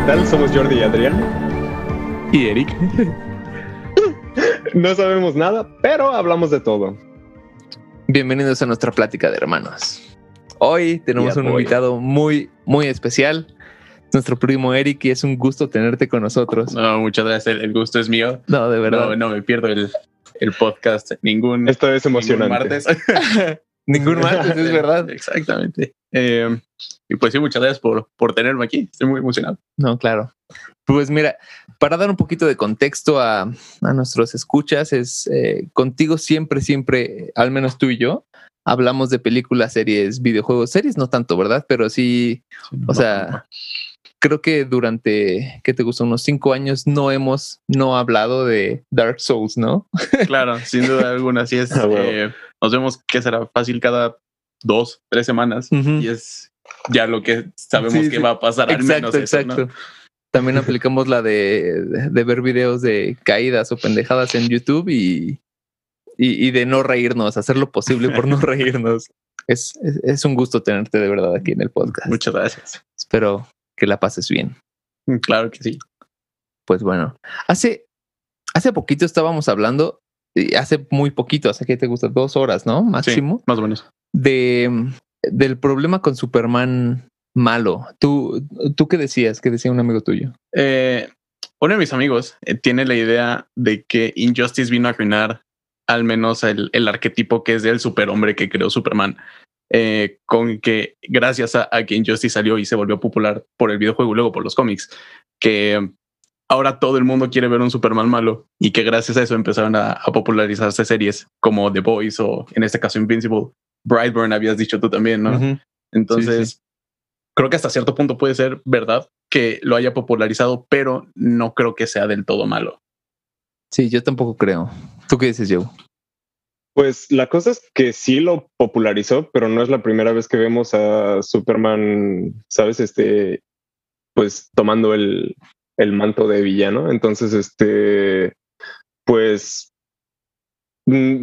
¿qué tal? Somos Jordi y Adrián. Y Eric. No sabemos nada, pero hablamos de todo. Bienvenidos a nuestra plática de hermanos. Hoy tenemos un invitado muy, muy especial. Nuestro primo Eric y es un gusto tenerte con nosotros. No, muchas gracias. El, el gusto es mío. No, de verdad. No, no me pierdo el, el podcast. Ningún, Esto es ningún emocionante. martes. Ningún martes, es verdad. Exactamente. Eh, y pues sí, muchas gracias por, por tenerme aquí. Estoy muy emocionado. No, claro. Pues mira, para dar un poquito de contexto a, a nuestros escuchas, es eh, contigo siempre, siempre, al menos tú y yo, hablamos de películas, series, videojuegos, series no tanto, ¿verdad? Pero sí, o sea, creo que durante, ¿qué te gusta? Unos cinco años no hemos no hablado de Dark Souls, ¿no? claro, sin duda alguna. Así es. Ah. Eh, nos vemos que será fácil cada dos, tres semanas. Y es ya lo que sabemos Sí, que sí. va a pasar. al Exacto, menos eso, ¿no? exacto. También aplicamos la de, de ver videos de caídas o pendejadas en YouTube y, y, y de no reírnos, hacer lo posible por no reírnos. Es, es, es un gusto tenerte de verdad aquí en el podcast. Muchas gracias. Espero que la pases bien. Claro que sí. Pues bueno, hace, hace poquito estábamos hablando, y hace muy poquito, hace que te gusta, dos horas, ¿no? Sí, Máximo, más o menos. de, del problema con Superman malo. ¿Tú, ¿Tú qué decías? ¿Qué decía un amigo tuyo? Eh, uno de mis amigos eh, tiene la idea de que Injustice vino a arruinar al menos el, el arquetipo que es del superhombre que creó Superman. eh, con que gracias a, a que Injustice salió y se volvió popular por el videojuego y luego por los cómics, que ahora todo el mundo quiere ver un Superman malo y que gracias a eso empezaron a, a popularizarse series como The Boys o en este caso Invincible. Brightburn habías dicho tú también, ¿no? Entonces, creo que hasta cierto punto puede ser verdad que lo haya popularizado, pero no creo que sea del todo malo. Sí, yo tampoco creo. ¿Tú qué dices, Joe? Pues la cosa es que sí lo popularizó, pero no es la primera vez que vemos a Superman, ¿sabes? Este, pues tomando el, el manto de villano. Entonces, este, pues,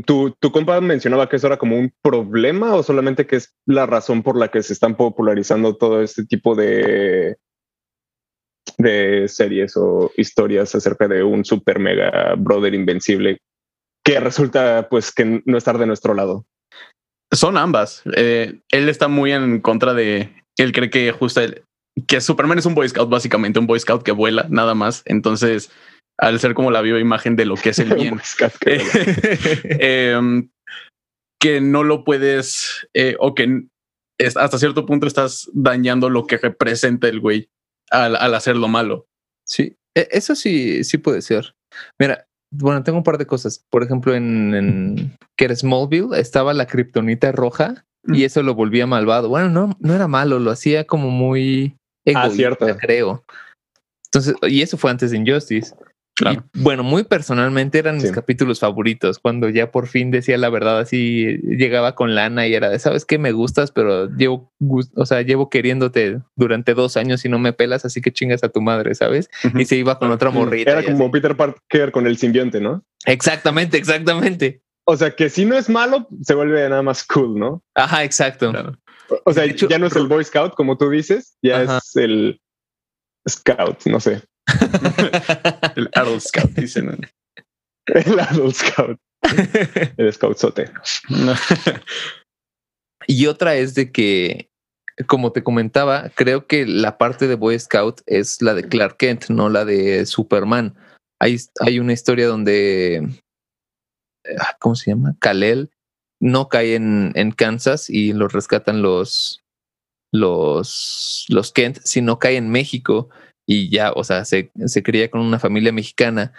¿tu, ¿tu compa mencionaba que eso era como un problema o solamente que es la razón por la que se están popularizando todo este tipo de, de series o historias acerca de un super mega brother invencible que resulta pues que no estar de nuestro lado. Son ambas. Eh, él está muy en contra de. Él cree que justo el- que Superman es un Boy Scout, básicamente, un Boy Scout que vuela, nada más. Entonces, al ser como la viva imagen de lo que es el bien, Pues, que- eh, que no lo puedes eh, o que es- hasta cierto punto estás dañando lo que representa el güey al, al hacerlo malo. Sí, e- eso sí, sí puede ser. Mira, bueno, tengo un par de cosas. Por ejemplo, en, en que era Smallville estaba la kriptonita roja y Mm. eso lo volvía malvado. Bueno, no, no era malo, lo hacía como muy egoísta, cierto. creo. Entonces, y eso fue antes de Injustice. Claro. Y, bueno, muy personalmente eran mis capítulos favoritos, cuando ya por fin decía la verdad, así llegaba con lana y era de, sabes que me gustas, pero llevo, o sea, llevo queriéndote durante dos años y no me pelas, así que chingas a tu madre, ¿sabes? Y se iba con otra morrita. Era como así. Peter Parker con el simbionte, ¿no? Exactamente, exactamente. O sea que si no es malo, se vuelve nada más cool, ¿no? Ajá, exacto. Claro. O sea, hecho, ya no es el Boy Scout, como tú dices, ya Ajá. es el Scout, no sé, El Adult Scout, dicen. el Adult Scout, el Scoutzote. Y otra es de que, como te comentaba, creo que la parte de Boy Scout es la de Clark Kent, no la de Superman. Hay, hay una historia donde, ah, ¿cómo se llama? Kalel no cae en, en Kansas y lo rescatan los, los, los Kent, sino cae en México y ya, o sea, se, se cría con una familia mexicana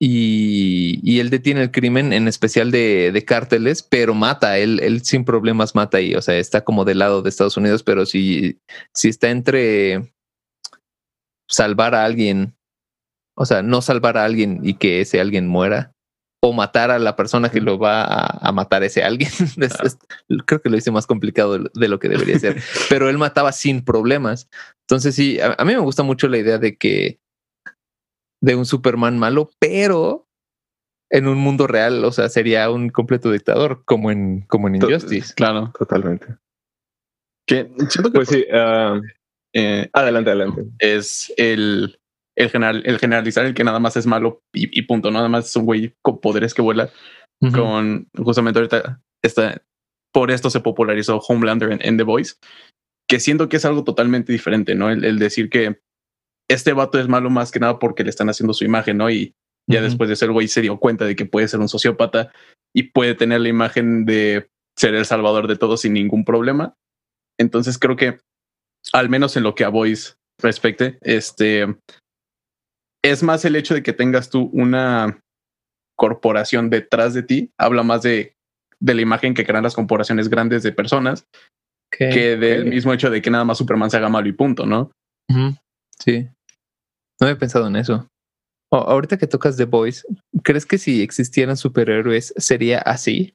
y, y él detiene el crimen, en especial de, de cárteles, pero mata, él, él sin problemas mata y, o sea, está como del lado de Estados Unidos, pero si, si está entre salvar a alguien, o sea, no salvar a alguien y que ese alguien muera, o matar a la persona que lo va a, a matar ese alguien. Es- es- creo que lo hice más complicado de lo que debería ser, pero él mataba sin problemas. Entonces sí, a, a mí me gusta mucho la idea de que de un Superman malo, pero en un mundo real, o sea, sería un completo dictador, como en, como en Injustice. Claro. Totalmente. Que siento que Pues sí, eh, Adelante, adelante. es el, el, general, el generalizar el que nada más es malo y, y punto. Nada más es un güey con poderes que vuela. Con justamente ahorita esta, por esto se popularizó Homelander en, en The Voice, que siento que es algo totalmente diferente, ¿no? El, el decir que este vato es malo más que nada porque le están haciendo su imagen, ¿no? Y ya después de ser güey se dio cuenta de que puede ser un sociópata y puede tener la imagen de ser el salvador de todos sin ningún problema. Entonces creo que, al menos en lo que a Voice respecte, este es más el hecho de que tengas tú una corporación detrás de ti, habla más de, de la imagen que crean las corporaciones grandes de personas Que del mismo hecho de que nada más Superman se haga malo y punto, ¿no? Sí. No había pensado en eso. Oh, ahorita que tocas The Voice, ¿crees que si existieran superhéroes sería así?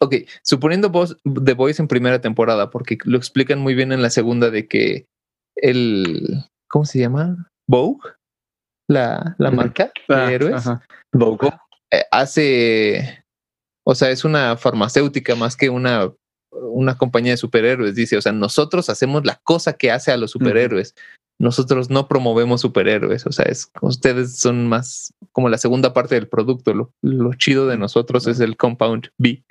Ok, suponiendo vos The Voice en primera temporada, porque lo explican muy bien en la segunda de que el. ¿Cómo se llama? Vogue, la, la marca de Ah, héroes, ajá. Vogue. eh, hace. O sea, es una farmacéutica más que una, una compañía de superhéroes. Dice, o sea, nosotros hacemos la cosa que hace a los superhéroes. Nosotros no promovemos superhéroes. O sea, es, ustedes son más como la segunda parte del producto. Lo, lo chido de nosotros es el Compound B.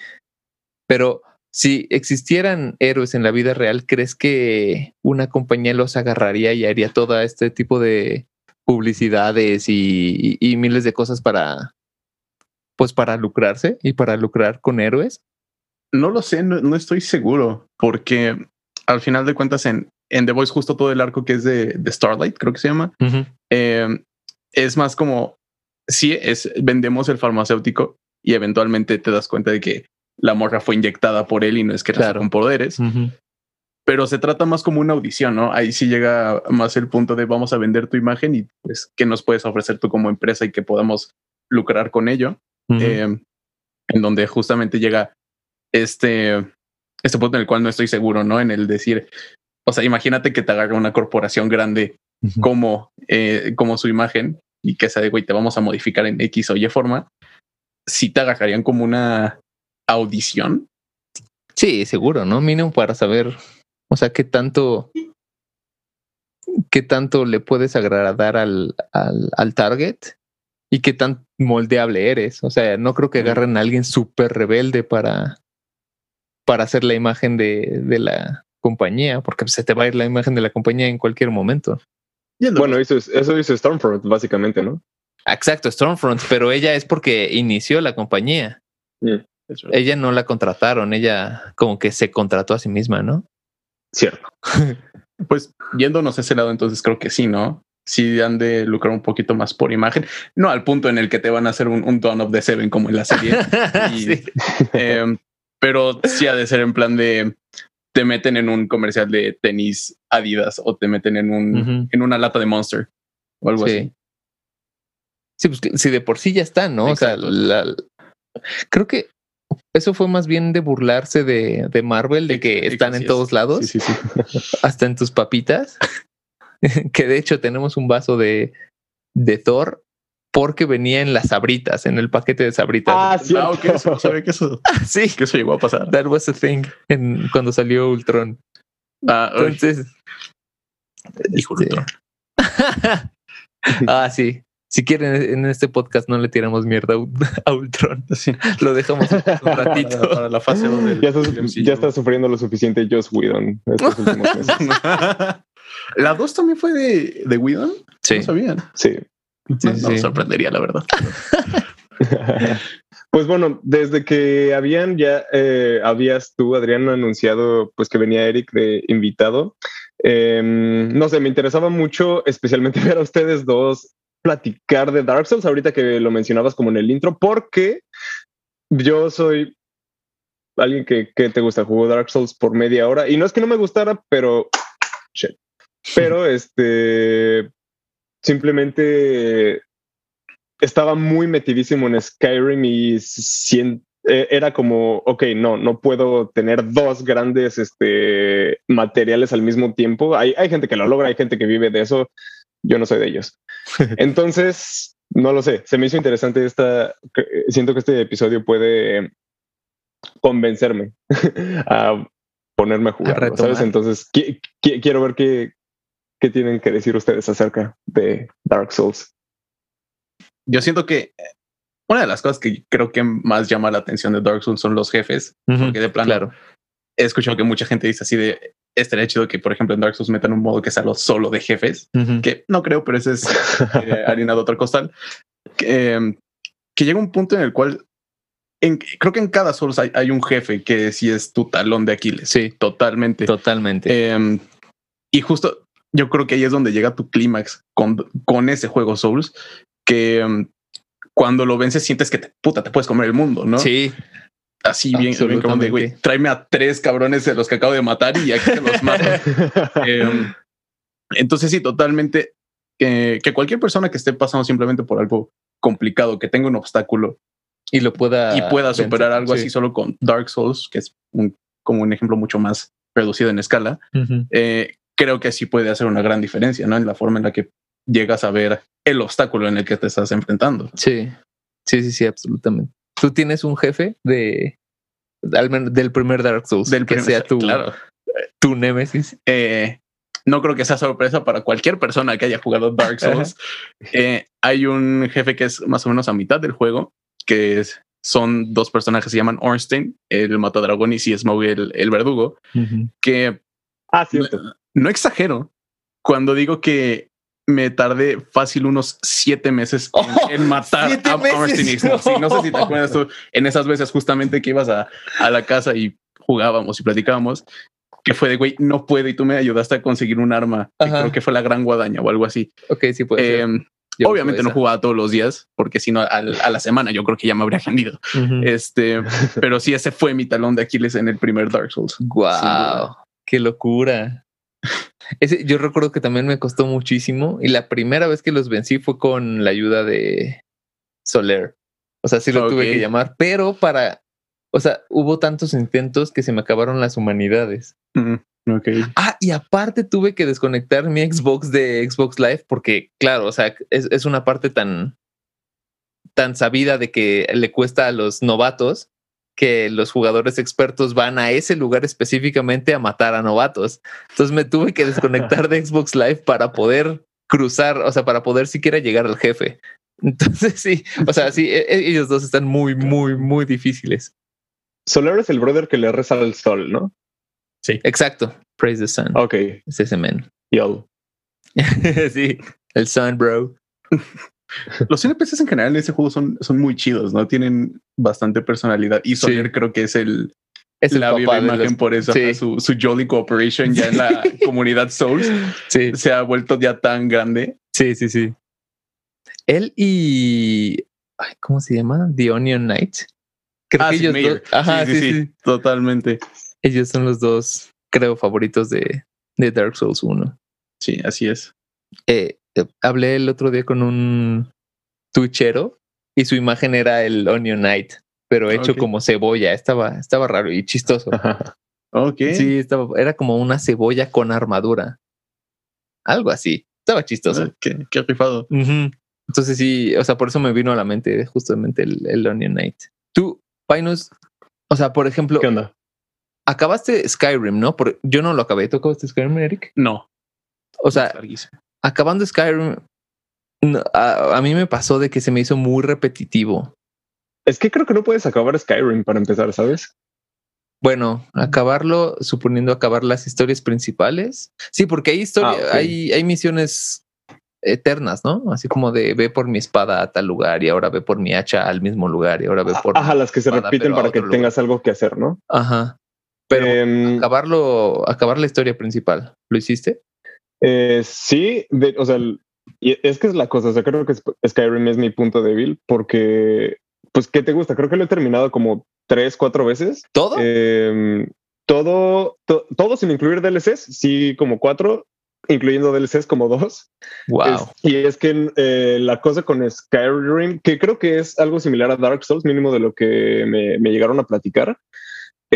Pero si existieran héroes en la vida real, ¿crees que una compañía los agarraría y haría todo este tipo de publicidades y, y- y miles de cosas para, pues para lucrarse y para lucrar con héroes? No lo sé, no, no estoy seguro, porque al final de cuentas en, en The Voice justo todo el arco que es de, de Starlight, creo que se llama, eh, es más como, sí, es, vendemos el farmacéutico y eventualmente te das cuenta de que la morra fue inyectada por él y no es que Claro. con poderes, pero se trata más como una audición, ¿no? Ahí sí llega más el punto de vamos a vender tu imagen y pues qué nos puedes ofrecer tú como empresa y que podamos lucrar con ello. Eh, en donde justamente llega este, este punto en el cual no estoy seguro, ¿no? En el decir, o sea, imagínate que te agarra una corporación grande como, eh, como su imagen y que sea de, güey, te vamos a modificar en X o Y forma, si te agarrarían como una audición. Sí, seguro, ¿no? Mínimo para saber, o sea, qué tanto, qué tanto le puedes agradar al, al, al target y qué tan moldeable eres. O sea, no creo que agarren a alguien súper rebelde para, para hacer la imagen de, de la compañía, porque se te va a ir la imagen de la compañía en cualquier momento. Bueno, eso, es- eso dice Stormfront, básicamente, ¿no? Exacto, Stormfront, pero ella es porque inició la compañía. Verdad. Ella no la contrataron, ella como que se contrató a sí misma, ¿no? Cierto. Pues yéndonos a ese lado, entonces creo que sí, ¿no? Sí han de lucrar un poquito más por imagen, no al punto en el que te van a hacer un, un Dawn of the Seven como en la serie, Y- Sí. Em, pero sí ha de ser en plan de te meten en un comercial de tenis Adidas o te meten en un en una lata de Monster o algo Sí. así. Sí, pues si de por sí ya están, ¿no? O sea, la- creo que eso fue más bien de burlarse de, de Marvel, de que están sí, en todos lados, Sí, sí, sí. hasta en tus papitas. que de hecho tenemos un vaso de, de Thor porque venía en las sabritas, en el paquete de sabritas. Ah, cierto. Ah, ok, eso sabía que eso, sí, que eso llegó a pasar. that was a thing en, cuando salió Ultron. Ah, Entonces, dijo este- Ultron. ah, sí. Si quieren, en este podcast no le tiramos mierda a Ul- a Ultron. Sí. Lo dejamos un ratito. Para, para la fase 2 del, Ya está, ya sufriendo lo suficiente Joss Whedon estos últimos meses. la 2 también fue de, de Whedon. Sí, No sabían. Sí. Sí, no, me sí. sorprendería, la verdad. Pues bueno, desde que habían ya eh, habías tú, Adrián, anunciado pues que venía Eric de invitado. eh, no sé, me interesaba mucho, especialmente ver a ustedes dos platicar de Dark Souls ahorita que lo mencionabas como en el intro, porque yo soy alguien que, que te gusta, jugó Dark Souls por media hora y no es que no me gustara, pero shit. Pero este simplemente estaba muy metidísimo en Skyrim y eh, era como, ok, no, no puedo tener dos grandes este, materiales al mismo tiempo. Hay, hay gente que lo logra, hay gente que vive de eso. Yo no soy de ellos. Entonces, no lo sé. Se me hizo interesante esta. Siento que este episodio puede convencerme a ponerme a jugar. Entonces, qui- qui- quiero ver qué, ¿Qué tienen que decir ustedes acerca de Dark Souls? Yo siento que una de las cosas que creo que más llama la atención de Dark Souls son los jefes, porque de plano Claro. he escuchado que mucha gente dice así de estaría chido que, por ejemplo, en Dark Souls metan un modo que sea lo solo de jefes, que no creo, pero ese es eh, harina de otro costal. Que, em, que llega un punto en el cual en- creo que en cada Souls hay, hay un jefe que sí es tu talón de Aquiles. Sí. totalmente. Totalmente. Em, y justo yo creo que ahí es donde llega tu clímax con, con ese juego Souls, que em, cuando lo vences sientes que te, puta, te puedes comer el mundo, ¿no? Sí, Así bien, bien como de, güey, tráeme a tres cabrones de los que acabo de matar y aquí te los mato. Em, entonces sí, totalmente eh, que cualquier persona que esté pasando simplemente por algo complicado, que tenga un obstáculo y lo pueda y pueda superar vencer. algo Sí. así solo con Dark Souls, que es un- como un ejemplo mucho más reducido en escala, eh, creo que sí puede hacer una gran diferencia, ¿no? En la forma en la que llegas a ver el obstáculo en el que te estás enfrentando. Sí, sí, sí, sí, absolutamente. Tú tienes un jefe de al menos del primer Dark Souls Del que primer- sea tu, claro. tu némesis. Eh, no creo que sea sorpresa para cualquier persona que haya jugado Dark Souls. Eh, hay un jefe que es más o menos a mitad del juego, que es- son dos personajes que se llaman Ornstein, el matadragón, y si Smaug, el, el verdugo, que ah, cierto. no exagero cuando digo que me tardé fácil unos siete meses en, Oh, en matar a. Sí, no sé si te acuerdas tú en esas veces justamente que ibas a, a la casa y jugábamos y platicábamos, que fue de güey, no puedo y tú me ayudaste a conseguir un arma. que creo que fue la gran guadaña o algo así. Ok, sí puede ser. Em, obviamente no jugaba todos los días, porque si no a la semana yo creo que ya me habría rendido. Este, pero sí, ese fue mi talón de Aquiles en el primer Dark Souls. Duda. Qué locura. Ese, yo recuerdo que también me costó muchísimo y la primera vez que los vencí fue con la ayuda de Soler. O sea, sí lo tuve Ok. que llamar, pero para, o sea, hubo tantos intentos que se me acabaron las humanidades. Mm. Ah, y aparte tuve que desconectar mi Xbox de Xbox Live porque, claro, o sea, es, es una parte tan, tan sabida de que le cuesta a los novatos que los jugadores expertos van a ese lugar específicamente a matar a novatos. Entonces me tuve que desconectar de Xbox Live para poder cruzar, o sea, para poder siquiera llegar al jefe. Entonces sí, o sea, sí, e- e- ellos dos están muy, muy, muy difíciles. Solar es el brother que le reza al sol, ¿no? Exacto. Praise the sun. Ok, Es ese men. yo. sí, el sun, bro. Los NPCs en general en ese juego son, son muy chidos, ¿no? Tienen bastante personalidad. Y Soler creo que es el, Es el la viva imagen los- por eso. Sí. Su, su Jolly Cooperation ya en la comunidad Souls Sí, se ha vuelto ya tan grande. sí, sí, sí. Él y. ay, ¿Cómo se llama? The Onion Knight. Creo Ah, que ellos dos. Ajá, sí, sí, Totalmente. Ellos son los dos, creo, favoritos de, de Dark Souls 1. Sí, así es. Eh, hablé el otro día con un tuchero y su imagen era el Onion Knight, pero hecho como cebolla. Estaba, estaba raro y chistoso. Ok. Sí, estaba, era como una cebolla con armadura. Algo así. Estaba chistoso. Qué, rifado. Entonces sí, o sea, por eso me vino a la mente justamente el, el Onion Knight. Tú, Pinus, o sea, por ejemplo, ¿Qué onda? acabaste Skyrim, ¿no? Por, yo no lo acabé. ¿Tú acabaste Skyrim, Eric? No. O sea. Acabando Skyrim, a, a mí me pasó de que se me hizo muy repetitivo. Es que creo que no puedes acabar Skyrim para empezar, ¿sabes? Bueno, acabarlo, suponiendo acabar las historias principales. Sí, porque hay historia, Ah, ok. hay, hay misiones eternas, ¿no? Así como de ve por mi espada a tal lugar y ahora ve por mi hacha al mismo lugar y ahora ve por. Ajá, las que se repiten para que tengas algo que hacer, ¿no? Ajá. Pero Em, acabarlo, acabar la historia principal, ¿lo hiciste? Eh, sí, de- o sea, es que es la cosa, o sea, creo que Skyrim es mi punto débil porque, pues, ¿qué te gusta? Creo que lo he terminado como tres, cuatro veces. ¿Todo? Eh, todo, to- todo sin incluir DLCs, sí, como cuatro, incluyendo DLCs como dos. wow. Es- y es que eh, la cosa con Skyrim, que creo que es algo similar a Dark Souls, mínimo de lo que me, me llegaron a platicar,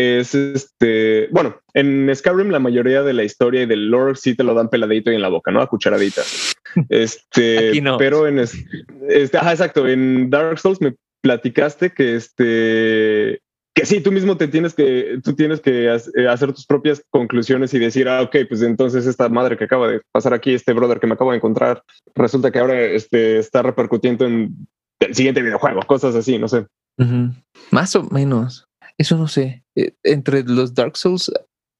es este, bueno, en Skyrim la mayoría de la historia y del lore sí te lo dan peladito y en la boca, ¿no? A cucharadita. Este, Aquí no. pero en es- este, ajá, exacto, en Dark Souls me platicaste que este que sí, tú mismo te tienes que, tú tienes que eh, hacer tus propias conclusiones y decir, ah, ok, pues entonces esta madre que acaba de pasar aquí, este brother que me acabo de encontrar, resulta que ahora este, está repercutiendo en el siguiente videojuego, cosas así, no sé. Más o menos. Eso no sé. Eh, entre los Dark Souls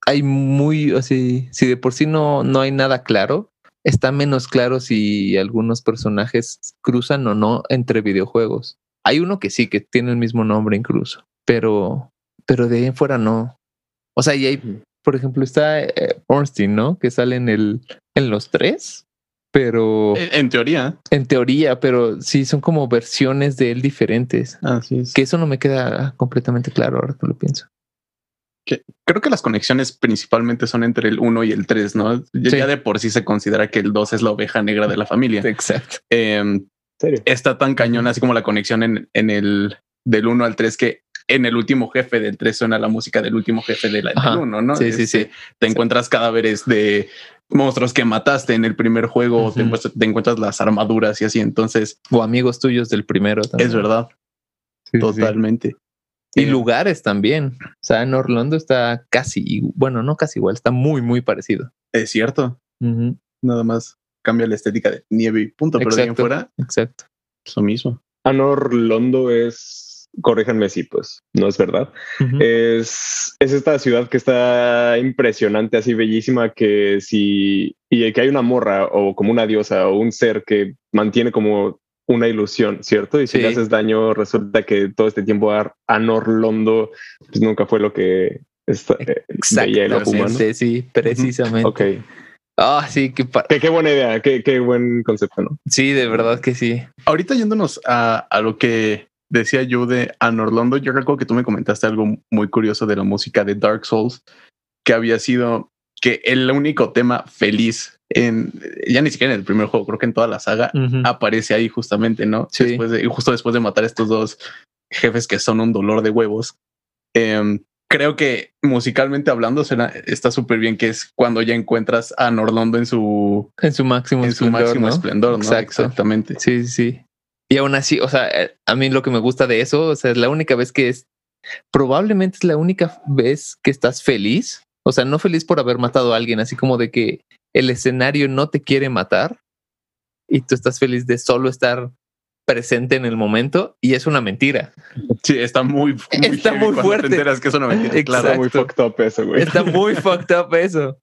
hay muy así, si de por sí no, no hay nada claro, está menos claro si algunos personajes cruzan o no entre videojuegos. Hay uno que sí, que tiene el mismo nombre incluso, pero, pero de ahí en fuera no. O sea, y hay, por ejemplo, está eh, Ornstein, ¿no? Que sale en el, en los tres, pero. En, teoría. En teoría, pero sí son como versiones de él diferentes. Así es. Que eso no me queda completamente claro ahora que lo pienso. creo que las conexiones principalmente son entre el 1 y el 3, ¿no? Ya de por sí se considera que el 2 es la oveja negra de la familia. Exacto. Eh, Está tan cañón así como la conexión en, en el del 1 al 3 que en el último jefe del 3 suena la música del último jefe del 1, ¿no? Sí, sí, sí. Este, te encuentras cadáveres de monstruos que mataste en el primer juego, te, encuentras las armaduras y así, entonces... O amigos tuyos del primero también. Es verdad. Totalmente. Y eh, lugares también. O sea, en Orlando está casi, bueno, no casi igual, está muy, muy parecido. Es cierto. Nada más cambia la estética de nieve y punto, pero de ahí fuera. Exacto. Eso mismo. Anor Londo es, corríjanme si pues no es verdad. es, es esta ciudad que está impresionante, así bellísima, que si, y que hay una morra o como una diosa o un ser que mantiene como una ilusión, ¿cierto? Y si le haces daño, resulta que todo este tiempo Anor Londo pues nunca fue lo que está, eh, veía el humano. Sí, precisamente. Ok. Ah, sí, qué, qué, buena idea, qué, qué, buen concepto, ¿no? Sí, de verdad que sí. Ahorita yéndonos a, a lo que decía yo de Anorlondo, yo recuerdo que tú me comentaste algo muy curioso de la música de Dark Souls, que había sido que el único tema feliz en ya ni siquiera en el primer juego, creo que en toda la saga aparece ahí justamente, ¿no? Sí. Después de, justo después de matar a estos dos jefes que son un dolor de huevos. Eh, creo que musicalmente hablando está súper bien que es cuando ya encuentras a Norlondo en su en su máximo en esplendor, su máximo esplendor, ¿no? Exactamente. Sí, sí. Y aún así, o sea, eh, a mí lo que me gusta de eso, o sea, es la única vez que es probablemente es la única vez que estás feliz, o sea, no feliz por haber matado a alguien, así como de que el escenario no te quiere matar y tú estás feliz de solo estar presente en el momento y es una mentira. Sí, está muy, está muy fuerte. Te enteras que es una mentira. Claro, muy fucked up eso, güey. Está muy fucked up eso.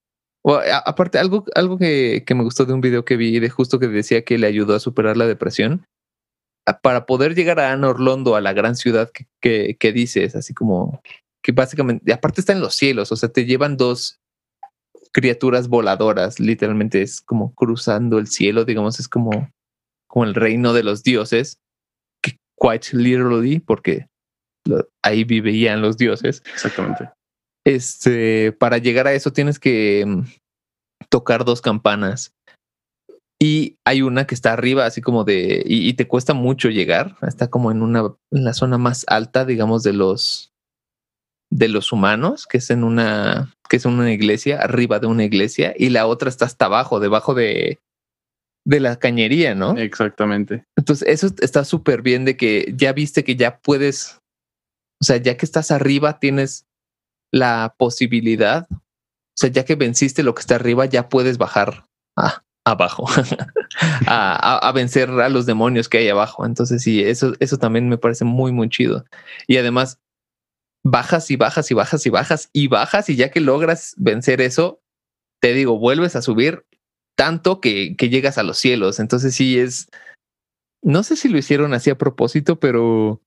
aparte, algo, algo que, que, me gustó de un video que vi de justo que decía que le ayudó a superar la depresión. Para poder llegar a Anne Orlando, a la gran ciudad que, que, que dices, así como que básicamente, aparte está en los cielos, o sea, te llevan dos criaturas voladoras, literalmente es como cruzando el cielo, digamos, es como como el reino de los dioses, que quite literally, porque ahí vivían los dioses. Exactamente. Este, para llegar a eso tienes que mm, tocar dos campanas. Y hay una que está arriba, así como de, y, te cuesta mucho llegar. Está como en una, en la zona más alta, digamos, de los, de los humanos, que es en una, que es en una iglesia, arriba de una iglesia, y la otra está hasta abajo, debajo de, de la cañería, ¿no? Exactamente. Entonces, eso está súper bien de que ya viste que ya puedes, o sea, ya que estás arriba, tienes la posibilidad, o sea, ya que venciste lo que está arriba, ya puedes bajar a, abajo, a, vencer a los demonios que hay abajo. Entonces, sí, eso, eso también me parece muy, muy chido. Y además, bajas y bajas y bajas y bajas y bajas y ya que logras vencer eso, te digo, vuelves a subir tanto que, que llegas a los cielos. Entonces sí es, no sé si lo hicieron así a propósito, pero,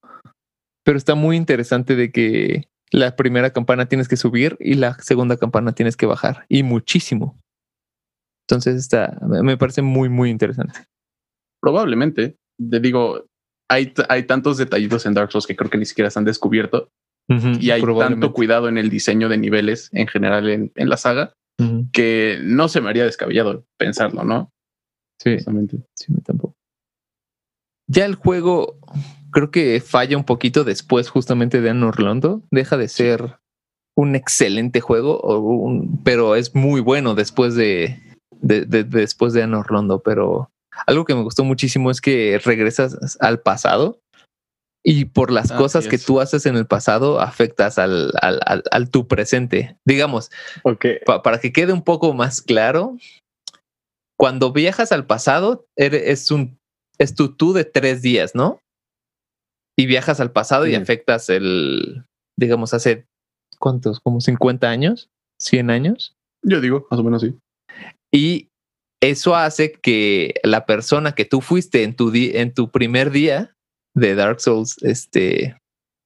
pero está muy interesante de que la primera campana tienes que subir y la segunda campana tienes que bajar y muchísimo. Entonces está, me parece muy, muy interesante. Probablemente, te digo, hay, hay tantos detallitos en Dark Souls que creo que ni siquiera se han descubierto y hay tanto cuidado en el diseño de niveles en general en, en la saga que no se me haría descabellado pensarlo, ¿no? Sí, sí, tampoco. Ya el juego creo que falla un poquito después justamente de Anne Orlando. Deja de ser un excelente juego, pero es muy bueno después de, después de Anne Orlando. Pero algo que me gustó muchísimo es que regresas al pasado Y por las cosas que tú haces en el pasado, afectas al, al, al, al tu presente. Digamos, Ok. pa- para que quede un poco más claro, cuando viajas al pasado, eres, es, un, es tu tú de tres días, ¿no? Y viajas al pasado y Mm. afectas el, digamos, hace, ¿cuántos? ¿Como 50 años? ¿100 años? Yo digo, más o menos sí. Y eso hace que la persona que tú fuiste en tu, en tu primer día de Dark Souls, este,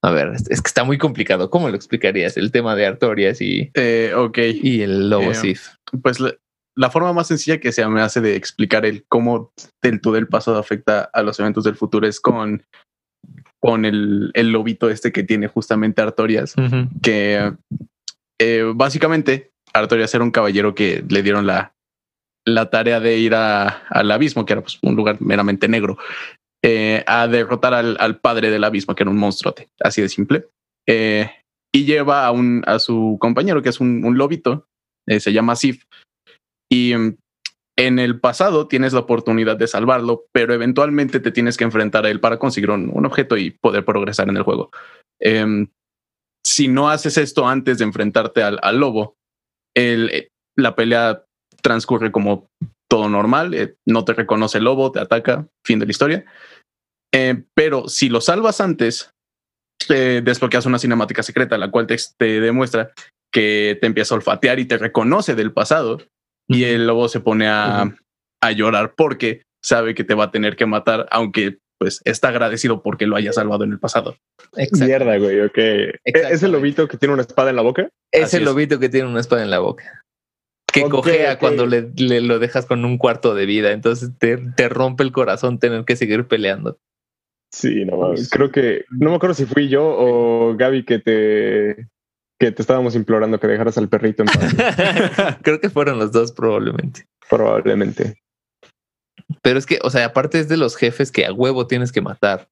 a ver, es que está muy complicado. ¿Cómo lo explicarías? El tema de Artorias y, Eh, ok, y el Lobo Eh, Sif. pues la, la forma más sencilla que se me hace de explicar el cómo el tú del pasado afecta a los eventos del futuro es con, con el, el lobito este que tiene justamente Artorias, que eh, básicamente Artorias era un caballero que le dieron la, la tarea de ir a- al abismo, que era pues, un lugar meramente negro, eh, a derrotar al, padre del abismo, que era un monstruote, así de simple. Eh, y lleva a, un, a su compañero, que es un, un lobito, eh, se llama Sif. Y mm, en el pasado tienes la oportunidad de salvarlo, pero eventualmente te tienes que enfrentar a él para conseguir un, un objeto y poder progresar en el juego. Em, si no haces esto antes de enfrentarte al, al lobo, el, la pelea transcurre como todo normal, eh, no te reconoce el lobo, te ataca, fin de la historia. Eh, pero si lo salvas antes, eh, desbloqueas una cinemática secreta, la cual te, te demuestra que te empieza a olfatear y te reconoce del pasado. Y el lobo se pone a, a llorar porque sabe que te va a tener que matar, aunque pues está agradecido porque lo haya salvado en el pasado. Exacto. Mierda, güey, ok. ¿E- ¿Es el lobito que tiene una espada en la boca? Es Así el es. lobito que tiene una espada en la boca. Que Ok, cojea cuando le, le lo dejas con un cuarto de vida. Entonces te, te rompe el corazón tener que seguir peleando. Sí, no mames. Creo que, no me acuerdo si fui yo o Gaby que te, que te estábamos implorando que dejaras al perrito en paz, Creo que fueron los dos probablemente. probablemente. Pero es que, o sea, aparte es de los jefes que a huevo tienes que matar.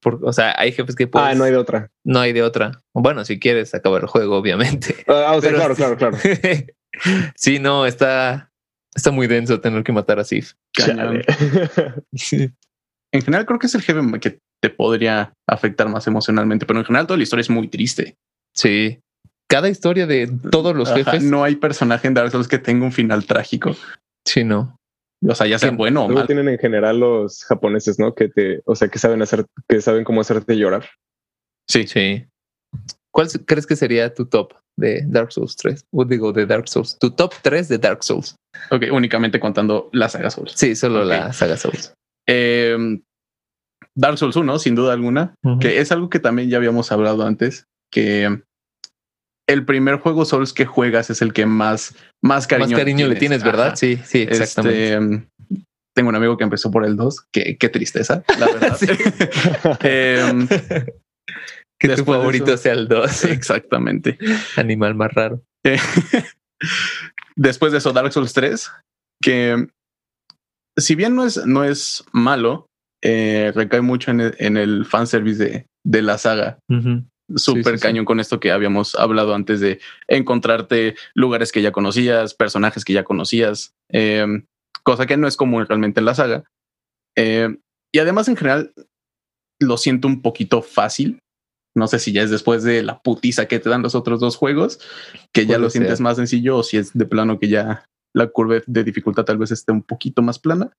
Por- o sea, hay jefes que puedes, ah, no hay de otra. no hay de otra. Bueno, si quieres acabar el juego, obviamente. Ah, o sea, Pero claro, sí. claro, claro. sí, no, está, está muy denso tener que matar a Sif. Chale. En general creo que es el jefe que te podría afectar más emocionalmente, pero en general toda la historia es muy triste. Sí. Cada historia de todos los Ajá, jefes. no hay personaje en Dark Souls que tenga un final trágico. Sí, no. O sea, ya sea Sí, bueno o Luego mal. tienen en general los japoneses, ¿no? Que te, o sea, que saben hacer, que saben cómo hacerte llorar. Sí, Sí. ¿Cuál crees que sería tu top de Dark Souls 3? O digo, de Dark Souls. Tu top 3 de Dark Souls. ok, únicamente contando la saga Souls. Sí, solo la saga Souls. Eh, Dark Souls 1, sin duda alguna, que es algo que también ya habíamos hablado antes, que el primer juego Souls que juegas es el que más, más cariño, Más cariño le tienes, ¿verdad? Ajá. Sí, sí, exactamente. Este, mm, tengo un amigo que empezó por el 2. Qué, qué tristeza, la verdad. Sí. Em, que tu favorito eso- sea el 2. exactamente. Animal más raro. Eh, Después de eso, Dark Souls 3, que si bien no es, no es malo, eh, recae mucho en el, en el fanservice de, de la saga. Ujú. Súper sí, sí. cañón con esto que habíamos hablado antes de encontrarte lugares que ya conocías, personajes que ya conocías, eh, cosa que no es común realmente en la saga. Eh, y además, en general, lo siento un poquito fácil. No sé si ya es después de la putiza que te dan los otros dos juegos, que ya lo sientes más sencillo, o si es de plano que ya la curva de dificultad tal vez esté un poquito más plana.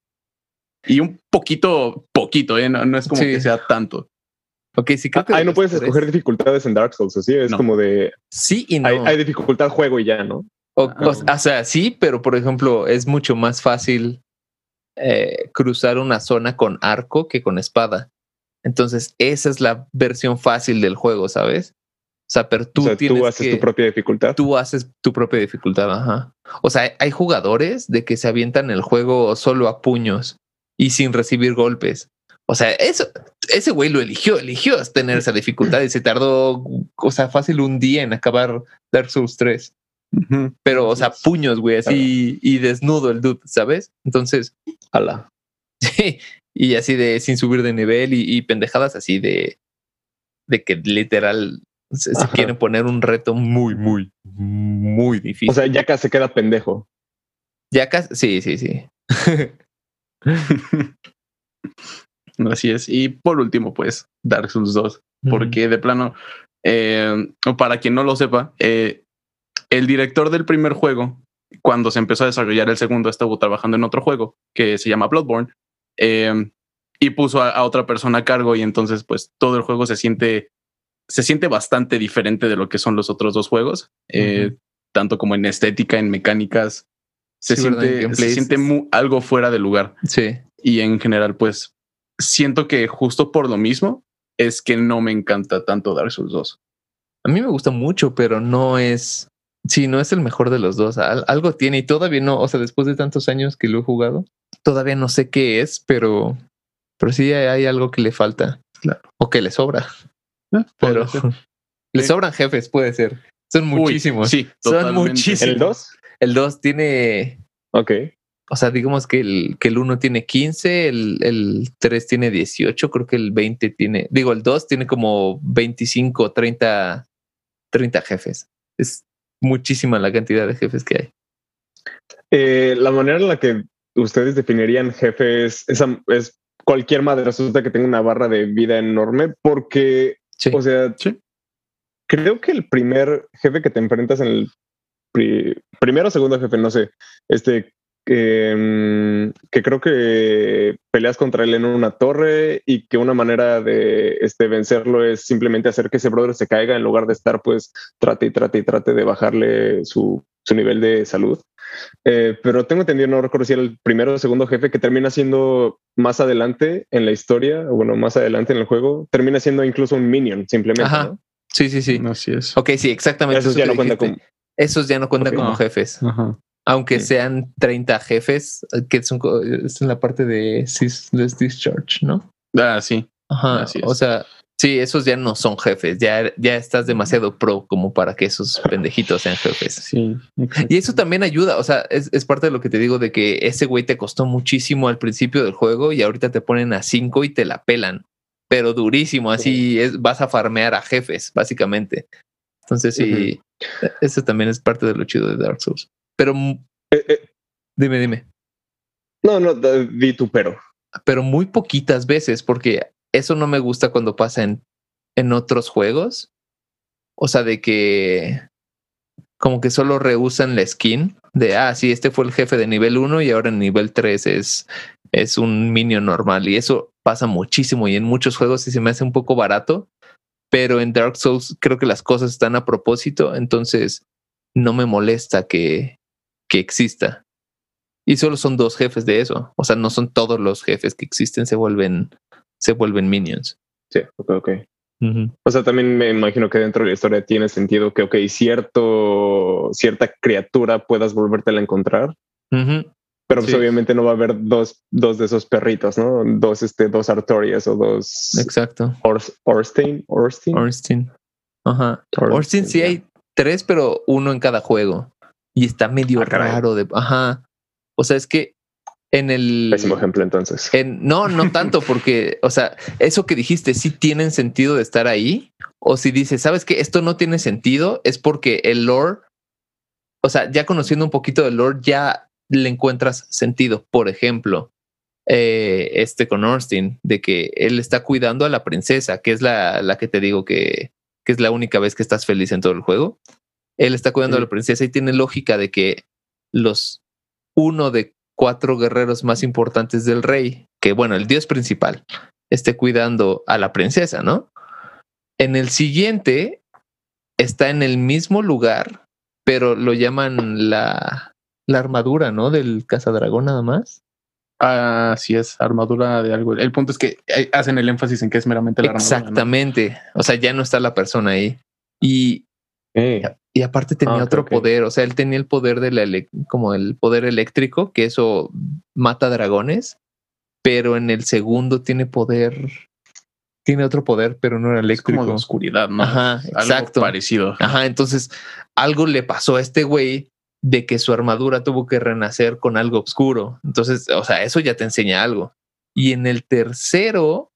Y un poquito, poquito, ¿eh? no, no es como Sí. que sea tanto. Ok, sí, creo que. Ahí no puedes tres- escoger dificultades en Dark Souls, así es No. como de Sí y no. hay, hay dificultad juego y ya, ¿no? O, Ah. o- o sea, sí, pero por ejemplo, es mucho más fácil eh, cruzar una zona con arco que con espada. Entonces, esa es la versión fácil del juego, ¿sabes? O sea, pero tú o sea, tienes tú haces que, tu propia dificultad. tú haces tu propia dificultad, ajá. O sea, hay jugadores de que se avientan el juego solo a puños y sin recibir golpes. O sea, eso, ese güey lo eligió, eligió tener esa dificultad y se tardó, o sea, fácil un día en acabar Dark Souls 3. Ujú. Pero, o sea, puños, güey, así y desnudo el dude, ¿sabes? Entonces, Ala. sí, y así de sin subir de nivel y, y pendejadas así de, de que literal se, se quieren poner un reto muy, muy, muy difícil. O sea, ya casi se queda pendejo. ya casi, sí, sí, sí. Así es. Y por último, pues, Dark Souls 2. Porque de plano, eh, para quien no lo sepa, eh, el director del primer juego, cuando se empezó a desarrollar el segundo, estuvo trabajando en otro juego que se llama Bloodborne. Eh, y puso a, otra persona a cargo y entonces pues todo el juego se siente se siente bastante diferente de lo que son los otros dos juegos, eh, tanto como en estética, en mecánicas. Se siente, se siente algo fuera de lugar. Sí. Y en general, pues siento que justo por lo mismo es que no me encanta tanto Dark Souls 2. A mí me gusta mucho, pero no es. Sí, no es el mejor de los dos. algo tiene y todavía no, o sea, después de tantos años que lo he jugado, todavía no sé qué es, pero pero sí hay algo que le falta. O que le sobra. Ah, pero le sobran jefes, puede ser. Son muchísimos. sí, son muchísimos. ¿El 2? El 2 tiene. Ok. O sea, digamos que el, que el 1 tiene 15, el, el 3 tiene 18, creo que el 20 tiene. Digo, el 2 tiene como 25, 30, 30 jefes. Es muchísima la cantidad de jefes que hay. Eh, la manera en la que ustedes definirían jefes es, es cualquier madre resulta que tenga una barra de vida enorme porque, o sea, creo que el primer jefe que te enfrentas en el primero o segundo jefe, no sé, este, que, que creo que peleas contra él en una torre y que una manera de este, vencerlo es simplemente hacer que ese brother se caiga en lugar de estar pues trate y trate y trate de bajarle su, su nivel de salud. Eh, pero tengo entendido, no recuerdo si era el primero o segundo jefe que termina siendo más adelante en la historia, o bueno, más adelante en el juego, termina siendo incluso un minion, simplemente. Sí, sí, sí. Así es. Ok, sí, exactamente. Esos ya no cuentan como. Esos ya no cuentan como jefes. Aunque sean 30 jefes, que son es en la parte de Discharge, ¿no? Ah, sí. Ajá. O sea, Sí, esos ya no son jefes, ya, ya estás demasiado pro como para que esos pendejitos sean jefes. Sí. Y eso también ayuda, o sea, es, es, parte de lo que te digo de que ese güey te costó muchísimo al principio del juego y ahorita te ponen a cinco y te la pelan, pero durísimo, así es, vas a farmear a jefes, básicamente. Entonces sí, eso también es parte de lo chido de Dark Souls. Pero eh, eh. dime, dime. No, no, di tu pero. Pero muy poquitas veces, porque eso no me gusta cuando pasa en, en otros juegos. O sea, de que como que solo rehusan la skin de, ah, sí, este fue el jefe de nivel 1 y ahora en nivel 3 es, es un minion normal. Y eso pasa muchísimo y en muchos juegos y se me hace un poco barato. Pero en Dark Souls creo que las cosas están a propósito, entonces no me molesta que, que exista. Y solo son dos jefes de eso. O sea, no son todos los jefes que existen, se vuelven se vuelven minions. Sí, ok, ok. O sea, también me imagino que dentro de la historia tiene sentido que, ok, cierto, cierta criatura puedas volvértela a encontrar. Pero pues obviamente no va a haber dos, dos de esos perritos, ¿no? Dos, este, dos Artorias o dos. Exacto. Orstein. Orstein. Orstein. Ajá. Orstein, sí hay tres, pero uno en cada juego. Y está medio ah, raro de. Ajá. O sea, es que en el. Pésimo ejemplo, entonces. no, no tanto, porque, o sea, eso que dijiste, sí tienen sentido de estar ahí. O si dices, sabes que esto no tiene sentido, es porque el lore, o sea, ya conociendo un poquito del lore, ya le encuentras sentido. Por ejemplo, eh, este con Orstein, de que él está cuidando a la princesa, que es la, la que te digo que, que, es la única vez que estás feliz en todo el juego. Él está cuidando a la princesa y tiene lógica de que los uno de cuatro guerreros más importantes del rey, que bueno, el dios principal, esté cuidando a la princesa, ¿no? En el siguiente está en el mismo lugar, pero lo llaman la, la armadura, ¿no? Del cazadragón nada más. Así es, armadura de algo. El punto es que eh, hacen el énfasis en que es meramente la armadura. Exactamente. O sea, ya no está la persona ahí. Y y aparte tenía ah, otro poder, o sea, él tenía el poder de la como el poder eléctrico, que eso mata dragones, pero en el segundo tiene poder, tiene otro poder, pero no era eléctrico. como de oscuridad, ¿no? Ajá, exacto. parecido. Ajá, entonces algo le pasó a este güey de que su armadura tuvo que renacer con algo oscuro. Entonces, o sea, eso ya te enseña algo. Y en el tercero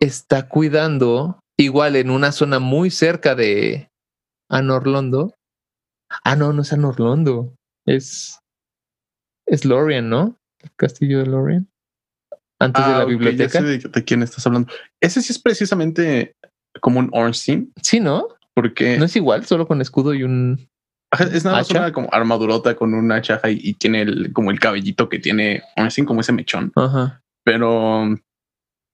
está cuidando igual en una zona muy cerca de Anorlondo. Ah, no, no es Anorlondo. Es. Es Lorien, ¿no? El castillo de Lorien. antes de Ah, la ok, ya biblioteca. sé de, de quién estás hablando. Ese sí es precisamente como un Ornstein, Sí, ¿no? porque No es igual, solo con escudo y un. Es nada más como armadurota con una hacha y, y tiene el, como el cabellito que tiene Ornstein, como ese mechón. Ajá. Pero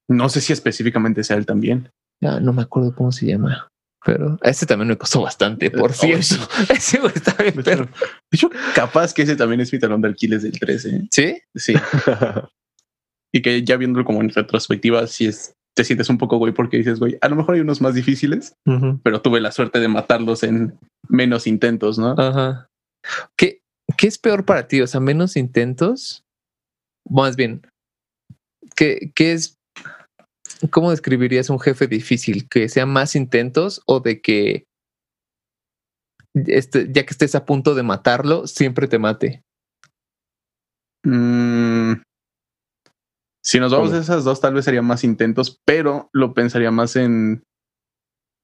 no sé si específicamente sea él también. Ya no me acuerdo cómo se llama. Pero ese también me costó bastante, por Oh, cierto. sí. Ese güey está bien de hecho, capaz que ese también es mi talón de Aquiles del 13. ¿Sí? Sí. y que ya viéndolo como en retrospectiva, sí es, te sientes un poco güey porque dices, güey, a lo mejor hay unos más difíciles, pero tuve la suerte de matarlos en menos intentos, ¿no? Ajá. ¿Qué, ¿Qué es peor para ti? O sea, menos intentos. Más bien, ¿qué, qué es? ¿Cómo describirías un jefe difícil? ¿Que sea más intentos o de que este, ya que estés a punto de matarlo, siempre te mate? Mm, si nos vamos a esas dos, tal vez serían más intentos, pero lo pensaría más en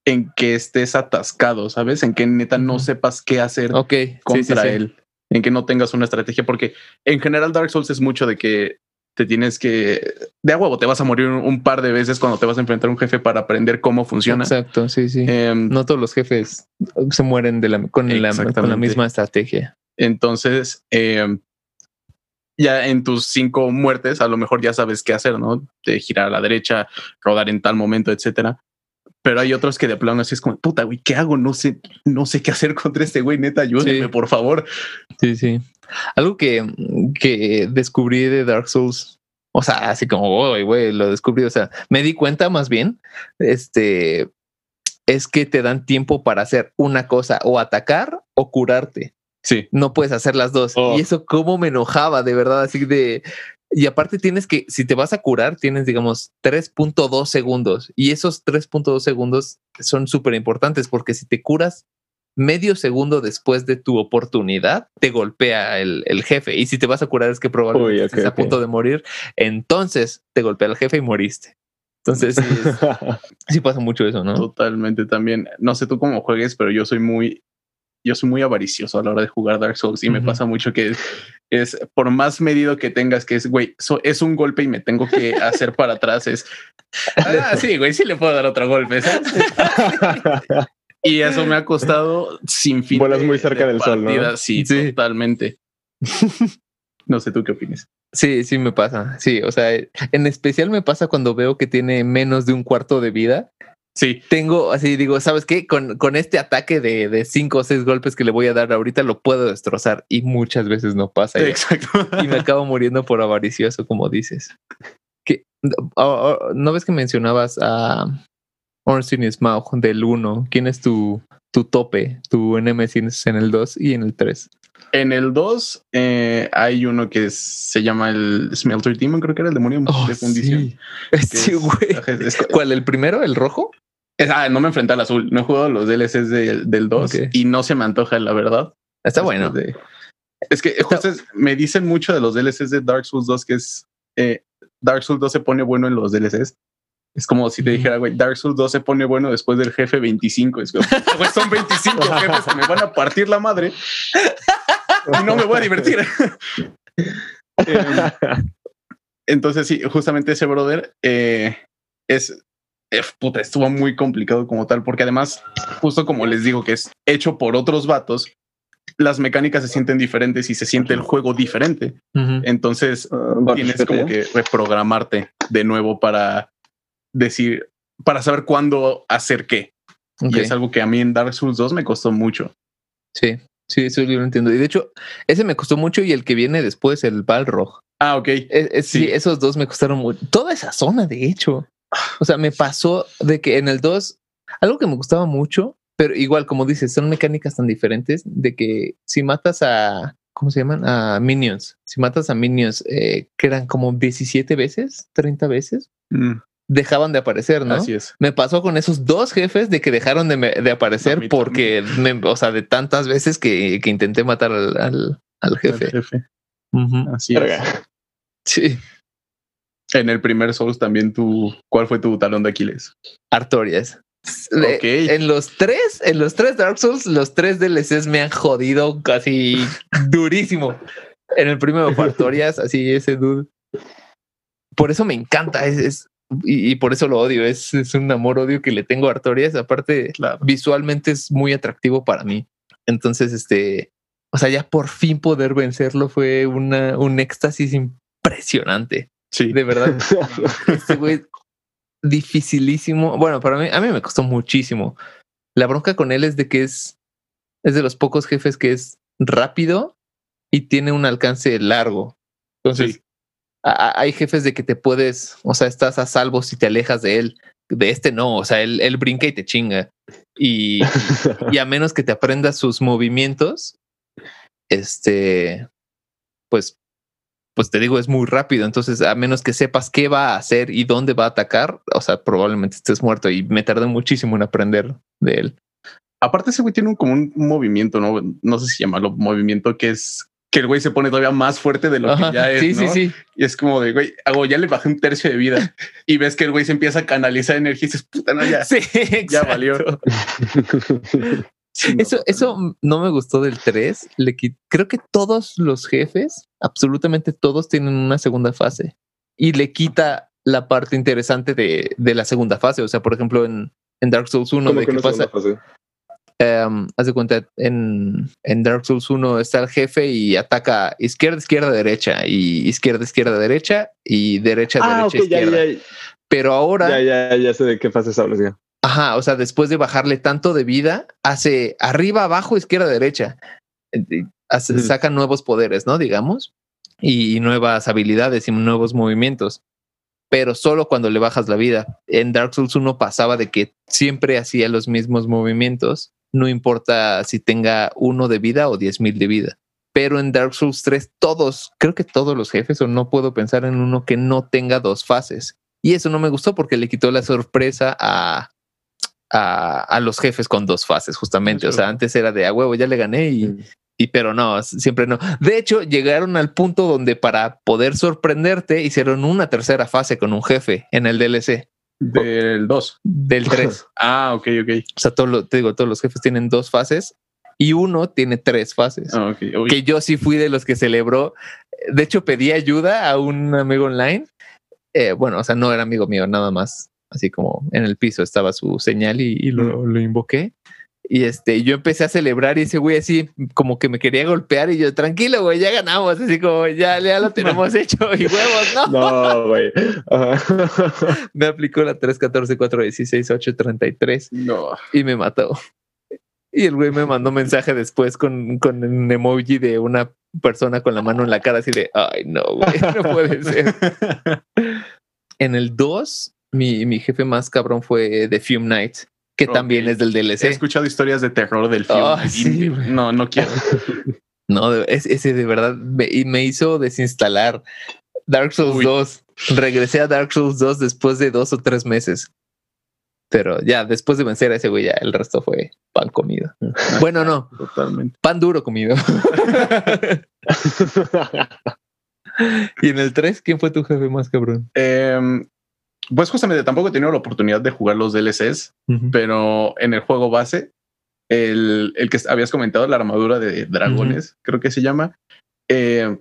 en que estés atascado, ¿sabes? En que neta no sepas qué hacer Ok. sí, sí, contra sí. él, en que no tengas una estrategia, porque en general Dark Souls es mucho de que te tienes que de a huevo te vas a morir un, un par de veces cuando te vas a enfrentar a un jefe para aprender cómo funciona. Exacto, sí, sí. Em, no todos los jefes se mueren de la, con, la, con la misma estrategia. Entonces, eh, ya en tus cinco muertes, a lo mejor ya sabes qué hacer, ¿no? De girar a la derecha, rodar en tal momento, etcétera. Pero hay otros que de plano así es como, puta, güey, ¿qué hago? No sé, no sé qué hacer contra este güey, neta, ayúdeme, Sí. por favor. Sí, sí. Algo que, que descubrí de Dark Souls, o sea, así como, "Uy, güey, lo descubrí, o sea, me di cuenta más bien, este, es que te dan tiempo para hacer una cosa, o atacar o curarte. Sí, No puedes hacer las dos. Oh. Y eso cómo me enojaba, de verdad, así de... Y aparte tienes que, si te vas a curar, tienes, digamos, 3.2 segundos. Y esos 3.2 segundos son súper importantes porque si te curas medio segundo después de tu oportunidad, te golpea el, el jefe. Y si te vas a curar es que probablemente Uy, estés a punto de morir. Entonces te golpea el jefe y moriste. Entonces sí, es- sí pasa mucho eso, ¿no? totalmente también. No sé tú cómo juegues, pero yo soy muy, yo soy muy avaricioso a la hora de jugar Dark Souls y me Ujú. pasa mucho que es, es por más medido que tengas, que es, güey, so- es un golpe y me tengo que hacer para atrás, es, ah, sí, güey, sí le puedo dar otro golpe, ¿sabes? Y eso me ha costado sin fin. Vuelas de- muy cerca de del sol, ¿no? partida. Sí, Sí. totalmente. No sé tú qué opinas. Sí, sí me pasa. Sí, o sea, en especial me pasa cuando veo que tiene menos de un cuarto de vida. Sí, Tengo así, digo, ¿sabes qué? Con, con este ataque de, de cinco o seis golpes que le voy a dar ahorita, lo puedo destrozar. Y muchas veces no pasa. Y- exacto. y me acabo muriendo por avaricioso, como dices. Que, ah, ah, ¿No ves que mencionabas a Ornstein y Smaug del 1? ¿Quién es tu, tu tope, tu Nemesis en el 2 y en el 3? En el 2 eh, hay uno que es- se llama el Smelter Demon, creo que era el demonio de fundición. Sí, güey. ¿Cuál? ¿El primero? ¿El rojo? Es- ah, no me enfrenté al azul. No he jugado los DLCs del- del 2 Ok. y no se me antoja, la verdad. Está Después bueno. de- es que justo es- me dicen mucho de los DLCs de Dark Souls 2 que es eh, Dark Souls 2 se pone bueno en los DLCs. Es como si te dijera, güey, Dark Souls 2 se pone bueno después del jefe 25. Es como, güey, son 25 jefes que me van a partir la madre y no me voy a divertir. Eh, entonces, sí, justamente ese brother eh, es, puta, estuvo muy complicado como tal, porque además, justo como les digo, que es hecho por otros vatos, las mecánicas se sienten diferentes y se siente el juego diferente. Entonces, Ah, tienes como que reprogramarte de nuevo para decir, para saber cuándo hacer qué. Y es algo que a mí en Dark Souls 2 me costó mucho. Sí, sí, eso yo lo entiendo. Y de hecho, ese me costó mucho y el que viene después, el Balrog. Ah, ok. Es- es- sí. Sí. esos dos me costaron mucho. Toda esa zona, de hecho. O sea, me pasó de que en el 2, algo que me gustaba mucho, pero igual, como dices, son mecánicas tan diferentes de que si matas a, ¿cómo se llaman? A minions. Si matas a minions eh, que eran como 17 veces, 30 veces, Mm, dejaban de aparecer, ¿no? Así es. Me pasó con esos dos jefes de que dejaron de, me- de A aparecer porque, me- o sea, de tantas veces que, que intenté matar al, al, al jefe. Jefe. Así es. Sí, En el primer Souls también tú, ¿cuál fue tu talón de Aquiles? Artorias. Le- Ok. En los tres, en los tres Dark Souls, los tres DLCs me han jodido casi durísimo. En el primero fue Artorias, así ese dude. por eso me encanta, es, es- y, y por eso lo odio, es, es un amor-odio que le tengo a Artorias, aparte Claro. visualmente es muy atractivo para mí. Entonces, este, o sea, ya por fin poder vencerlo fue una, un éxtasis impresionante. Sí. De verdad, este güey dificilísimo. Bueno, para mí, a mí me costó muchísimo. La bronca con él es de que es, es de los pocos jefes que es rápido y tiene un alcance largo. Entonces, Sí. a- a- hay jefes de que te puedes, o sea, estás a salvo si te alejas de él. De este no, o sea, él, él brinca y te chinga. Y, y a menos que te aprendas sus movimientos, este, pues, pues te digo, es muy rápido. Entonces, a menos que sepas qué va a hacer y dónde va a atacar, o sea, probablemente estés muerto. Y me tardé muchísimo en aprender de él. Aparte, ese güey tiene un, como un movimiento, ¿no? No sé si llamarlo movimiento, que es que el güey se pone todavía más fuerte de lo Ajá, que ya es. sí, sí, ¿no? sí. Y es como de, güey, hago, ya le bajé un tercio de vida y ves que el güey se empieza a canalizar energía y dices, puta, no, ya. Sí, Ya valió. exacto. Sí, no, Eso, no, eso no me gustó del 3. Le quit- Creo que todos los jefes, absolutamente todos, tienen una segunda fase y le quita la parte interesante de, de la segunda fase. O sea, por ejemplo, en, en Dark Souls 1, ¿Cómo de no pasa, fase? em, haz de cuenta, en, en Dark Souls 1 está el jefe y ataca izquierda, izquierda, derecha y izquierda, izquierda, derecha y derecha, Ah, derecha, ya, izquierda. ya, Pero ahora, ya, ya, ya sé de qué fases hablas ya. Ajá, o sea, después de bajarle tanto de vida, hace arriba, abajo, izquierda, derecha. Hace- Ujú. Saca nuevos poderes, ¿no? Digamos, y, nuevas habilidades y nuevos movimientos. Pero solo cuando le bajas la vida. En Dark Souls 1 pasaba de que siempre hacía los mismos movimientos, no importa si tenga uno de vida o diez mil de vida. Pero en Dark Souls 3, todos, creo que todos los jefes, o no puedo pensar en uno que no tenga dos fases. Y eso no me gustó porque le quitó la sorpresa a, a, a los jefes con dos fases, justamente. O sea, antes era de a huevo, ya le gané y, Mm. y pero no, siempre no. De hecho, llegaron al punto donde para poder sorprenderte hicieron una tercera fase con un jefe en el DLC Del 2. del 3. Ah, ok, ok. o sea, todo lo, te digo, todos los jefes tienen dos fases y uno tiene tres fases. Ah, ok. Uy, Que yo sí fui de los que celebró. De hecho, pedí ayuda a un amigo online. Eh, bueno, o sea, no era amigo mío, nada más. Así como en el piso estaba su señal y, y lo, lo invoqué. Y este, yo empecé a celebrar y ese güey así como que me quería golpear y yo, tranquilo, güey, ya ganamos. Así como ya, ya lo tenemos hecho y huevos, no. No, güey. Me aplicó la 3, 14, 4, 16, 8, 33 No. y me mató. Y el güey me mandó mensaje después con, con un emoji de una persona con la mano en la cara, así de ay, no, güey, no puede ser. En el 2, mi, mi jefe más cabrón fue The Fume Knight, que también es del He DLC. escuchado historias de terror del film. Ah, sí, no, no quiero. No, ese de verdad me, me hizo desinstalar Dark Souls Uy. 2. Regresé a Dark Souls 2 después de dos o tres meses. Pero ya, después de vencer a ese güey, ya el resto fue pan comido. Bueno, no, Totalmente. pan duro comido. y en el 3, ¿quién fue tu jefe más cabrón? Em, pues justamente tampoco he tenido la oportunidad de jugar los DLCs, pero en el juego base, el, el que habías comentado, la armadura de dragones, creo que se llama, eh,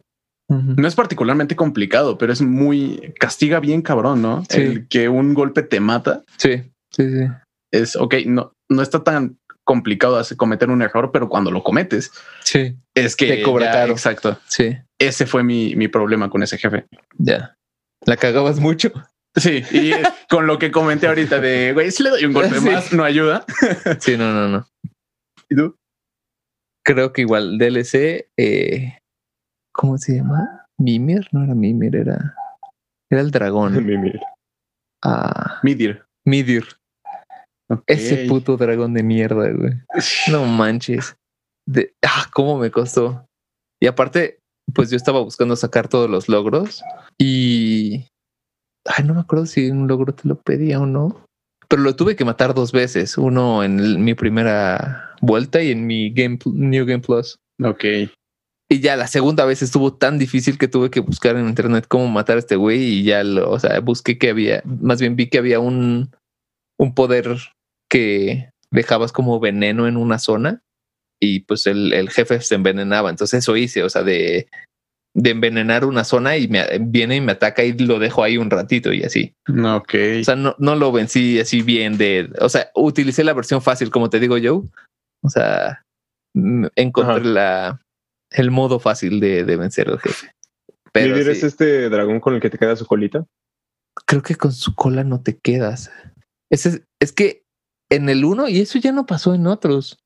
no es particularmente complicado, pero es muy castiga bien cabrón, ¿no? Sí. El que un golpe te mata Sí, sí, sí. es ok, no, no está tan complicado hacer cometer un error, pero cuando lo cometes Sí, es que Te cobra ya- caro. Exacto. sí, Ese fue mi, mi problema con ese jefe. ya. La cagabas mucho. Sí, y con lo que comenté ahorita de güey, si le doy un golpe Sí. más, no ayuda. Sí, no, no, no. ¿Y tú? Creo que igual DLC, eh, ¿cómo se llama? Mimir, no era Mimir, era, era el dragón. Mimir. Ah, Midir. Midir. Ese puto dragón de mierda, güey. No manches. De, ah, cómo me costó. Y aparte, pues yo estaba buscando sacar todos los logros y. Ay, no me acuerdo si un logro te lo pedía o no. Pero lo tuve que matar dos veces. Uno en el- mi primera vuelta y en mi game, New Game Plus. Ok. Y ya la segunda vez estuvo tan difícil que tuve que buscar en internet cómo matar a este güey y ya lo, o sea, busqué que había, más bien vi que había un, un poder que dejabas como veneno en una zona y pues el, el jefe se envenenaba. Entonces eso hice, o sea, de, de envenenar una zona y me viene y me ataca y lo dejo ahí un ratito y así. Ok. O sea, no, no lo vencí así bien de, o sea, utilicé la versión fácil, como te digo yo. O sea, encontré Ajá. la, el modo fácil de, de vencer al jefe. Pero ¿Mimir es sí, este dragón con el que te queda su colita? creo que con su cola no te quedas. Ese es, es que en el uno, y eso ya no pasó en otros,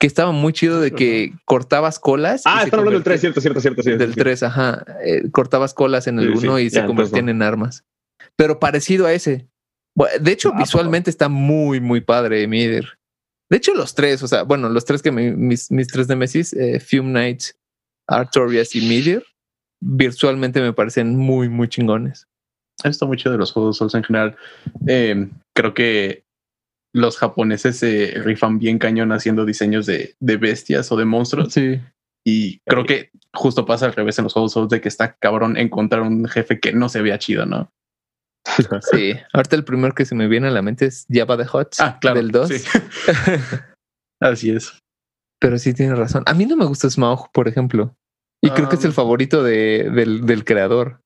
que estaba muy chido de que cortabas colas. Ah, están hablando del 3, convertía- cierto, cierto, cierto. cierto, del cierto. 3, ajá. Eh, cortabas colas en el Sí, sí, 1 y ya, se convertían no. en armas. Pero parecido a ese. De hecho, Ah, visualmente está muy, muy padre Midir. De hecho, los tres, o sea, bueno, los tres que me- mis, mis tres Nemesis, eh, Fume Knights, Artorias y Midir, visualmente me parecen muy, muy chingones. Está muy chido de los juegos Souls en general. Eh, creo que los japoneses se rifan bien cañón haciendo diseños de, de bestias o de monstruos. Sí. Y creo que justo pasa al revés en los juegos de que está cabrón encontrar un jefe que no se vea chido, ¿no? Sí. Ahorita el primero que se me viene a la mente es Java the Hot Ah, claro. del 2. sí. Así es. Pero sí tienes razón. A mí no me gusta Smaug, por ejemplo. Y creo que es Ah. el favorito de, del, del creador.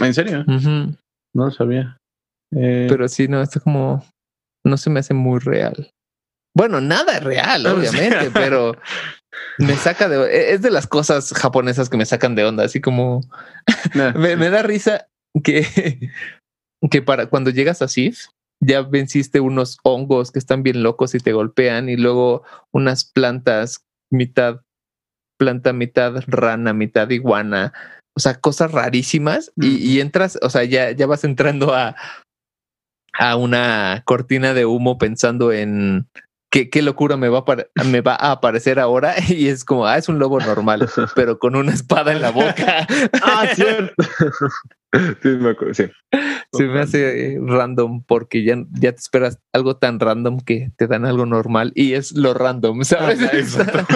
¿En serio? No lo sabía. Eh, Pero sí, no, está como. No se me hace muy real. Bueno, nada es real, obviamente, pero me saca de. e, Es de las cosas japonesas que me sacan de onda, así como. me da risa que, que para cuando llegas a Sif, ya venciste unos hongos que están bien locos y te golpean, y luego unas plantas, mitad planta, mitad rana, mitad iguana. O sea, cosas rarísimas. Y, y entras, o sea, ya, ya vas entrando a, a una cortina de humo pensando en qué, qué locura me va, a me va a aparecer ahora. Y es como, ah, es un lobo normal, pero con una espada en la boca. ah, cierto. sí, me acuerdo, sí. Se me hace eh, random porque ya, ya te esperas algo tan random que te dan algo normal y es lo random, ¿sabes? Ajá, exacto.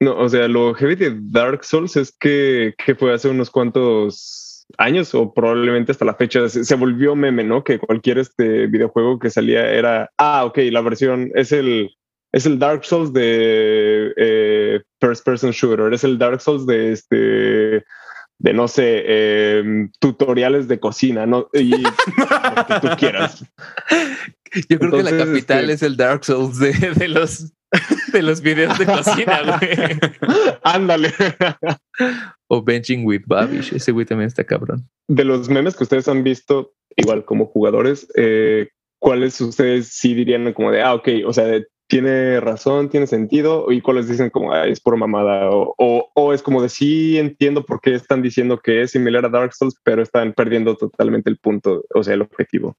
no, o sea, lo heavy de Dark Souls es que, que fue hace unos cuantos años o probablemente hasta la fecha se, se volvió meme, ¿no? Que cualquier este videojuego que salía era, ah, ok, la versión es el es el Dark Souls de eh, first person shooter, es el Dark Souls de este de no sé, eh, tutoriales de cocina, ¿no? Y lo que tú quieras. Yo creo que la capital este- es el Dark Souls de, de los de los videos de cocina, güey. Ándale. O Benching with Babish. Ese güey también está cabrón. de los memes que ustedes han visto, igual como jugadores, eh, ¿cuáles ustedes sí dirían como de, ah, ok, o sea, de- tiene razón, tiene sentido? ¿Y cuáles dicen como, ah, es por mamada? O, o, o es como de, sí entiendo por qué están diciendo que es similar a Dark Souls, pero están perdiendo totalmente el punto, o sea, el objetivo.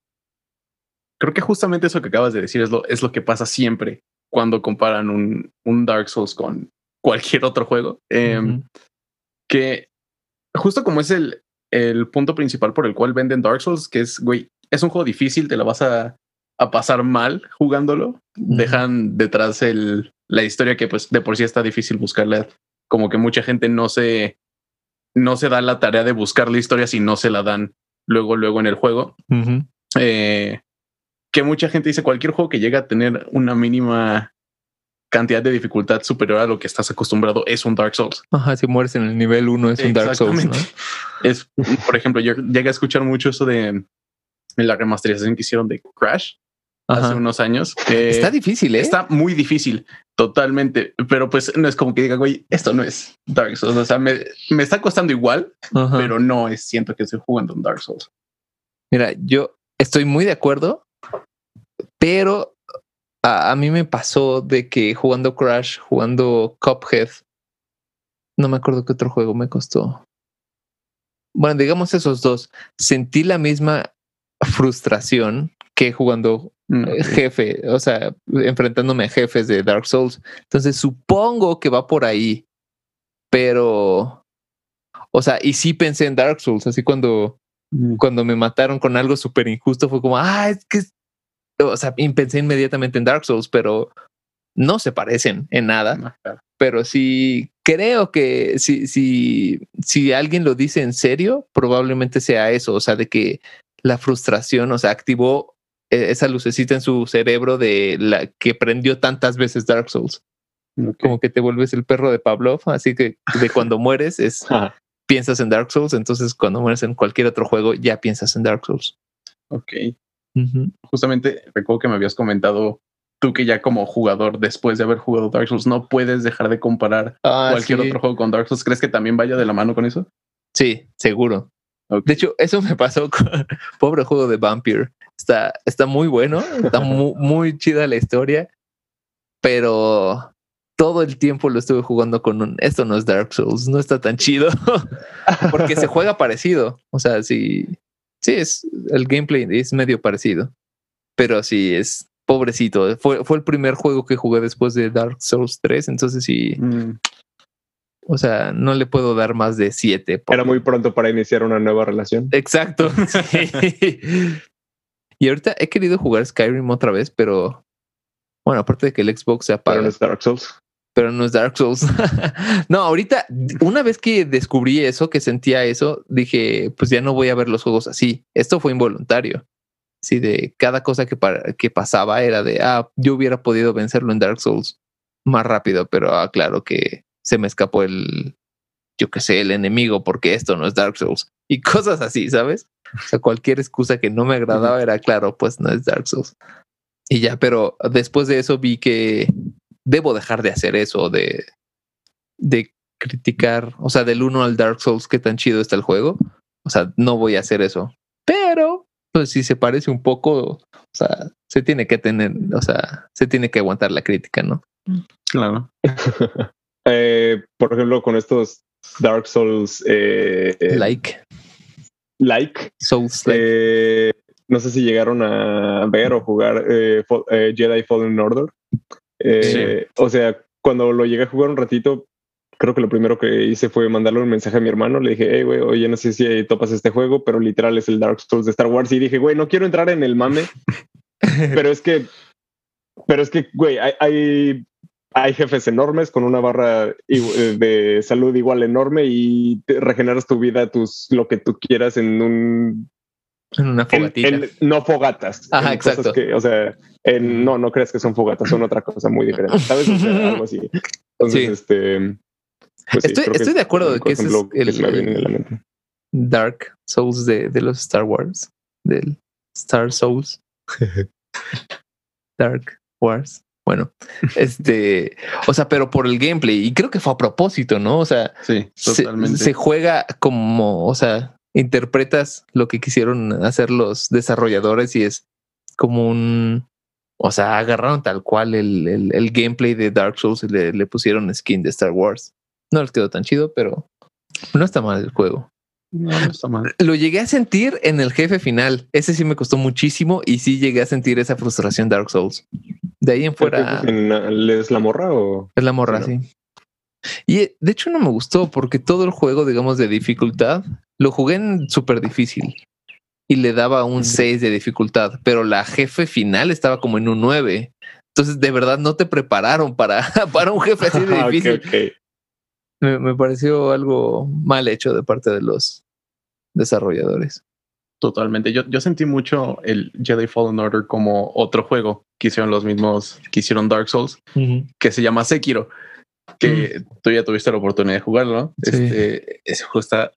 Creo que justamente eso que acabas de decir es lo, es lo que pasa siempre cuando comparan un, un Dark Souls con cualquier otro juego. Eh, Ujú. Que justo como es el, el punto principal por el cual venden Dark Souls, que es, güey, es un juego difícil, te la vas a, a pasar mal jugándolo. Dejan detrás el, la historia que pues de por sí está difícil buscarla. Como que mucha gente no se, no se da la tarea de buscar la historia si no se la dan luego, luego en el juego. Eh, que mucha gente dice cualquier juego que llega a tener una mínima cantidad de dificultad superior a lo que estás acostumbrado es un Dark Souls. Ajá, si mueres en el nivel 1 es un Dark Souls, ¿no? Exactamente. Es, por ejemplo, yo llegué a escuchar mucho eso de, de la remasterización que hicieron de Crash Ajá. hace unos años. Eh, Está difícil, ¿eh? Está muy difícil, totalmente. Pero pues no es como que diga, güey, esto no es Dark Souls. O sea, me, me está costando igual, Ajá. pero no es, siento que estoy jugando un Dark Souls. Mira, yo estoy muy de acuerdo, pero a, a mí me pasó de que jugando Crash, jugando Cuphead, no me acuerdo qué otro juego me costó. Bueno, digamos esos dos, sentí la misma frustración que jugando Mm, eh, jefe, o sea, enfrentándome a jefes de Dark Souls. Entonces supongo que va por ahí, pero, o sea, y sí pensé en Dark Souls, así cuando mm. cuando me mataron con algo súper injusto fue como, ah, es que, es-". O sea, pensé inmediatamente en Dark Souls, pero no se parecen en nada, No, claro. pero sí creo que si, si, si alguien lo dice en serio, probablemente sea eso, o sea, de que la frustración, o sea, activó eh, esa lucecita en su cerebro de la que prendió tantas veces Dark Souls. Como que te vuelves el perro de Pavlov, así que de cuando mueres es Ajá. piensas en Dark Souls, entonces cuando mueres en cualquier otro juego ya piensas en Dark Souls. Ok. Justamente recuerdo que me habías comentado tú que ya como jugador, después de haber jugado Dark Souls, no puedes dejar de comparar Ah, cualquier sí. otro juego con Dark Souls. ¿Crees que también vaya de la mano con eso? Sí, seguro. De hecho, eso me pasó con pobre juego de Vampire. Está, está muy bueno, está muy, muy chida la historia, pero todo el tiempo lo estuve jugando con un, esto no es Dark Souls, no está tan chido, porque se juega parecido. O sea, sí, sí, es, el gameplay es medio parecido, pero sí, es pobrecito. Fue, fue el primer juego que jugué después de Dark Souls 3, entonces sí, Mm, o sea, no le puedo dar más de 7. Era muy pronto para iniciar una nueva relación. Exacto. sí. Y ahorita he querido jugar Skyrim otra vez, pero bueno, aparte de que el Xbox se Pero apaga, no es Dark Souls. Pero no es Dark Souls. no, ahorita, una vez que descubrí eso, que sentía eso, dije, pues ya no voy a ver los juegos así. Esto fue involuntario. Sí, de cada cosa que, que pasaba era de, ah, yo hubiera podido vencerlo en Dark Souls más rápido, pero ah, claro que se me escapó el, yo qué sé, el enemigo, porque esto no es Dark Souls. Y cosas así, ¿sabes? O sea, cualquier excusa que no me agradaba era claro, pues no es Dark Souls. Y ya, pero después de eso vi que debo dejar de hacer eso, de, de criticar, o sea, del 1 al Dark Souls, qué tan chido está el juego. O sea, no voy a hacer eso. Pero, pues si se parece un poco, o sea, se tiene que tener, o sea, se tiene que aguantar la crítica, ¿no? claro. Eh, por ejemplo, con estos Dark Souls eh, Like, like, Souls like. eh, no sé si llegaron a ver o jugar Jedi Fallen Order. Eh, O sea, cuando lo llegué a jugar un ratito, creo que lo primero que hice fue mandarle un mensaje a mi hermano. Le dije, hey, güey, oye, no sé si topas este juego, pero literal es el Dark Souls de Star Wars. Y dije, güey, no quiero entrar en el mame, pero es que, pero es que, güey, hay, hay, hay jefes enormes con una barra eh, de salud igual enorme y te regeneras tu vida, tus, lo que tú quieras en un en una fogatita. en- no fogatas. Ajá, en cosas exacto. que, o sea, en- no, no creas que son fogatas, son otra cosa muy diferente. ¿Sabes? O sea, algo así. Entonces, Sí. este. pues Estoy- de acuerdo de que ese es que el-. Dark Souls de, de los Star Wars, del Star Souls. Dark Wars. Bueno, este, o sea, pero por el gameplay, y creo que fue a propósito, ¿no? O sea, Sí, se, totalmente. se juega como, o sea, interpretas lo que quisieron hacer los desarrolladores y es como un, o sea, agarraron tal cual el, el, el gameplay de Dark Souls y le, le pusieron skin de Star Wars. No les quedó tan chido, pero no está mal el juego. No, no está mal. Lo llegué a sentir en el jefe final. Ese sí me costó muchísimo y sí llegué a sentir esa frustración Dark Souls. De ahí en fuera ¿En- ¿Es la morra o.? es la morra, Sí, sí. Y de hecho no me gustó porque todo el juego, digamos, de dificultad, lo jugué en súper difícil y le daba un Ujú. 6 de dificultad, pero la jefe final estaba como en un 9. Entonces, de verdad, no te prepararon para, para un jefe así de difícil. Me, me pareció algo mal hecho de parte de los desarrolladores. Totalmente. Yo, yo sentí mucho el Jedi Fallen Order como otro juego que hicieron los mismos que hicieron Dark Souls, que se llama Sekiro, que tú ya tuviste la oportunidad de jugarlo. ¿no? Sí. Este, ese juego está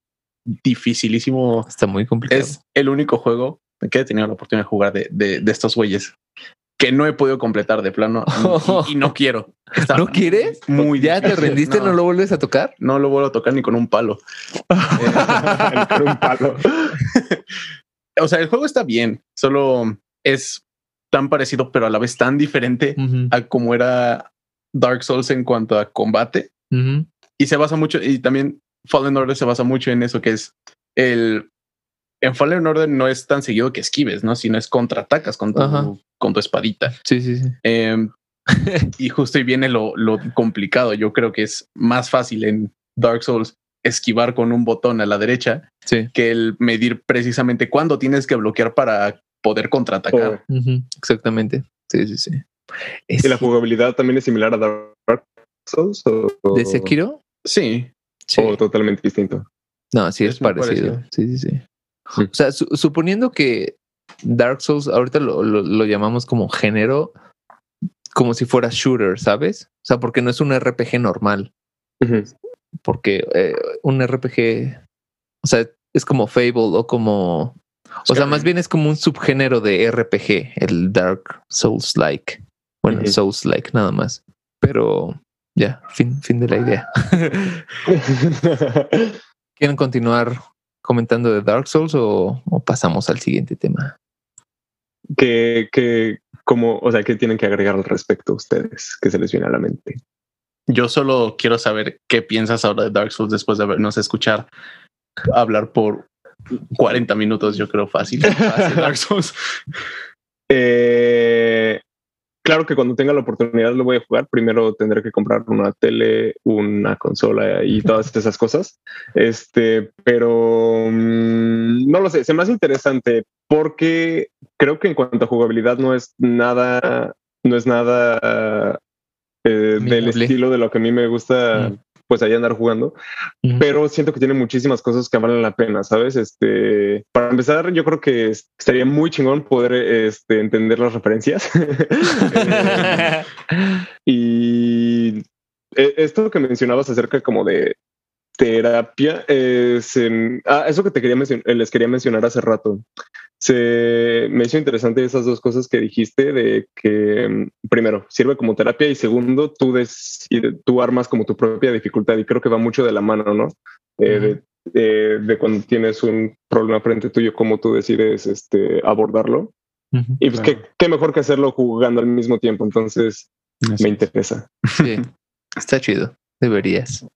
dificilísimo. Está muy complicado. Es el único juego que he tenido la oportunidad de jugar de, de, de estos güeyes que no he podido completar de plano y, y no quiero. Está ¿No quieres? Muy ¿Ya te rendiste? ¿No, lo vuelves a tocar? No lo vuelvo a tocar ni con un palo. Con un palo. O sea, el juego está bien, solo es tan parecido, pero a la vez tan diferente a como era Dark Souls en cuanto a combate. Y se basa mucho, y también Fallen Order se basa mucho en eso que es el. En Fallen Order no es tan seguido que esquives, ¿no? Sino es contraatacas con Ajá. tu, con tu espadita. Sí, sí, sí. Em, y justo ahí viene lo, lo complicado. Yo creo que es más fácil en Dark Souls esquivar con un botón a la derecha Sí. que el medir precisamente cuándo tienes que bloquear para poder contraatacar. Exactamente. Sí, sí, sí. ¿Y la jugabilidad también es similar a Dark Souls? O, ¿De Sekiro? Sí, Sí. o totalmente distinto? No, sí es, parecido. parecido. Sí, sí, sí. Sí. O sea, su- suponiendo que Dark Souls ahorita lo, lo- lo llamamos como género, como si fuera shooter, ¿sabes? O sea, porque no es un RPG normal. Porque eh, un RPG, o sea, es como Fable o como. O sea, más bien es como un subgénero de RPG, el Dark Souls like. Bueno, Ujú. Souls like, nada más. Pero ya, fin, fin de la idea. ¿Quieren continuar comentando de Dark Souls o, o pasamos al siguiente tema? que, que, como, o sea, ¿qué tienen que agregar al respecto ustedes? Que se les viene a la mente. Yo solo quiero saber qué piensas ahora de Dark Souls después de habernos escuchar hablar por 40 minutos, yo creo fácil. fácil, Dark Souls. Eh, claro que cuando tenga la oportunidad lo voy a jugar. Primero tendré que comprar una tele, una consola y todas esas cosas. Este, pero mm, no lo sé, se me hace interesante porque creo que en cuanto a jugabilidad no es nada, no es nada eh, del estilo de lo que a mí me gusta. Mm. Pues ahí andar jugando, Ujú. pero siento que tiene muchísimas cosas que valen la pena, ¿sabes? Este, para empezar, yo creo que es- estaría muy chingón poder este, entender las referencias. Eh, y eh, esto que mencionabas acerca como de terapia, es, ah, eso que te quería les quería mencionar hace rato. Se me hizo interesante esas dos cosas que dijiste de que em, primero sirve como terapia y segundo tú decides, tú armas como tu propia dificultad y creo que va mucho de la mano, ¿no? Eh, de, de- de cuando tienes un problema frente tuyo, cómo tú decides este, abordarlo. Y pues Claro. qué, qué mejor que hacerlo jugando al mismo tiempo. Entonces me interesa. Sí, está chido. Deberías.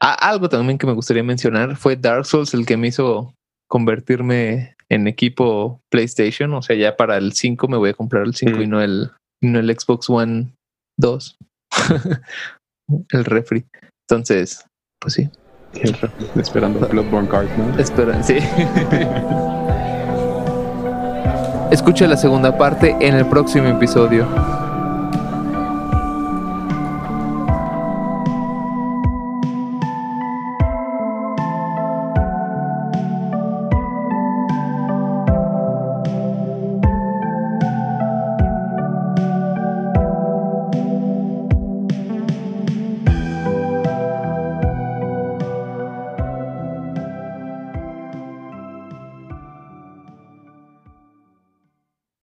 Ah, algo también que me gustaría mencionar fue Dark Souls el que me hizo convertirme en equipo PlayStation. O sea, ya para el 5 me voy a comprar el 5 y Mm. no el, no el Xbox One 2. el refri. Entonces, pues sí, Esperando Bloodborne Card, ¿no? espera, sí. Escucha la segunda parte en el próximo episodio.